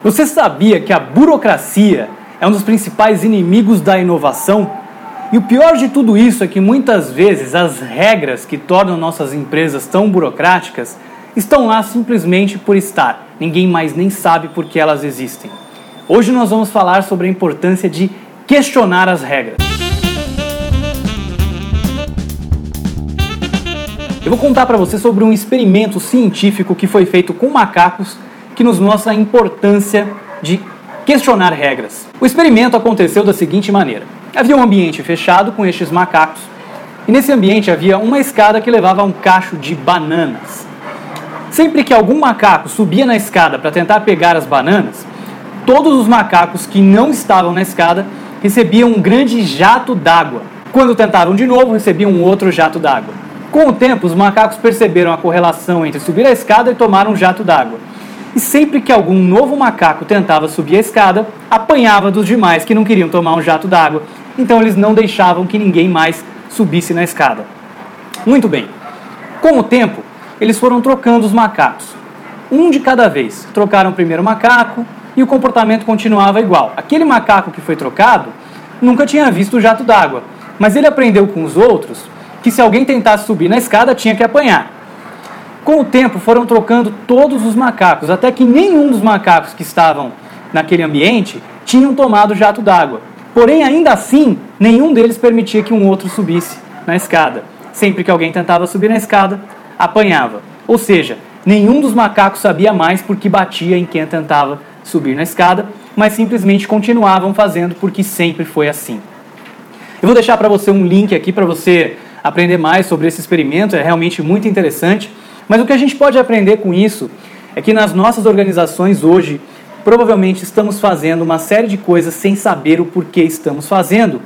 Você sabia que a burocracia é um dos principais inimigos da inovação? E o pior de tudo isso é que muitas vezes as regras que tornam nossas empresas tão burocráticas estão lá simplesmente por estar. Ninguém mais nem sabe por que elas existem. Hoje nós vamos falar sobre a importância de questionar as regras. Eu vou contar para você sobre um experimento científico que foi feito com macacos que nos mostra a importância de questionar regras. O experimento aconteceu da seguinte maneira: havia um ambiente fechado com estes macacos, e nesse ambiente havia uma escada que levava a um cacho de bananas. Sempre que algum macaco subia na escada para tentar pegar as bananas, todos os macacos que não estavam na escada recebiam um grande jato d'água. Quando tentavam de novo, recebiam um outro jato d'água. Com o tempo, os macacos perceberam a correlação entre subir a escada e tomar um jato d'água e sempre que algum novo macaco tentava subir a escada, apanhava dos demais que não queriam tomar um jato d'água. Então eles não deixavam que ninguém mais subisse na escada. Muito bem. Com o tempo, eles foram trocando os macacos. Um de cada vez. Trocaram o primeiro macaco e o comportamento continuava igual. Aquele macaco que foi trocado nunca tinha visto o jato d'água, mas ele aprendeu com os outros que se alguém tentasse subir na escada tinha que apanhar. Com o tempo foram trocando todos os macacos, até que nenhum dos macacos que estavam naquele ambiente tinham tomado jato d'água. Porém, ainda assim, nenhum deles permitia que um outro subisse na escada. Sempre que alguém tentava subir na escada, apanhava. Ou seja, nenhum dos macacos sabia mais porque batia em quem tentava subir na escada, mas simplesmente continuavam fazendo porque sempre foi assim. Eu vou deixar para você um link aqui para você aprender mais sobre esse experimento, é realmente muito interessante. Mas o que a gente pode aprender com isso é que nas nossas organizações hoje, provavelmente estamos fazendo uma série de coisas sem saber o porquê estamos fazendo.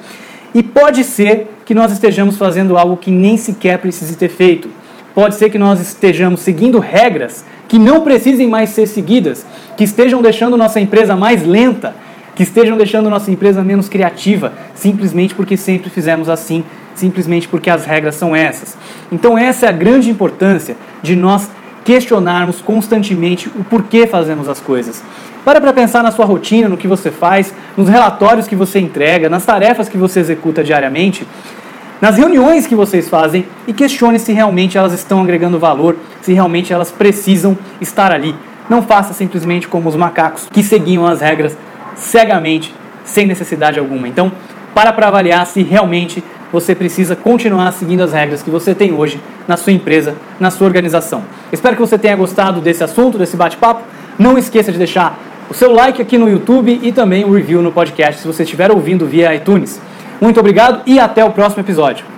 E pode ser que nós estejamos fazendo algo que nem sequer precise ter feito. Pode ser que nós estejamos seguindo regras que não precisem mais ser seguidas, que estejam deixando nossa empresa mais lenta, que estejam deixando nossa empresa menos criativa, simplesmente porque sempre fizemos assim simplesmente porque as regras são essas. Então, essa é a grande importância de nós questionarmos constantemente o porquê fazemos as coisas. Para para pensar na sua rotina, no que você faz, nos relatórios que você entrega, nas tarefas que você executa diariamente, nas reuniões que vocês fazem e questione se realmente elas estão agregando valor, se realmente elas precisam estar ali. Não faça simplesmente como os macacos que seguiam as regras cegamente, sem necessidade alguma. Então, para para avaliar se realmente você precisa continuar seguindo as regras que você tem hoje na sua empresa, na sua organização. Espero que você tenha gostado desse assunto, desse bate-papo. Não esqueça de deixar o seu like aqui no YouTube e também o review no podcast se você estiver ouvindo via iTunes. Muito obrigado e até o próximo episódio.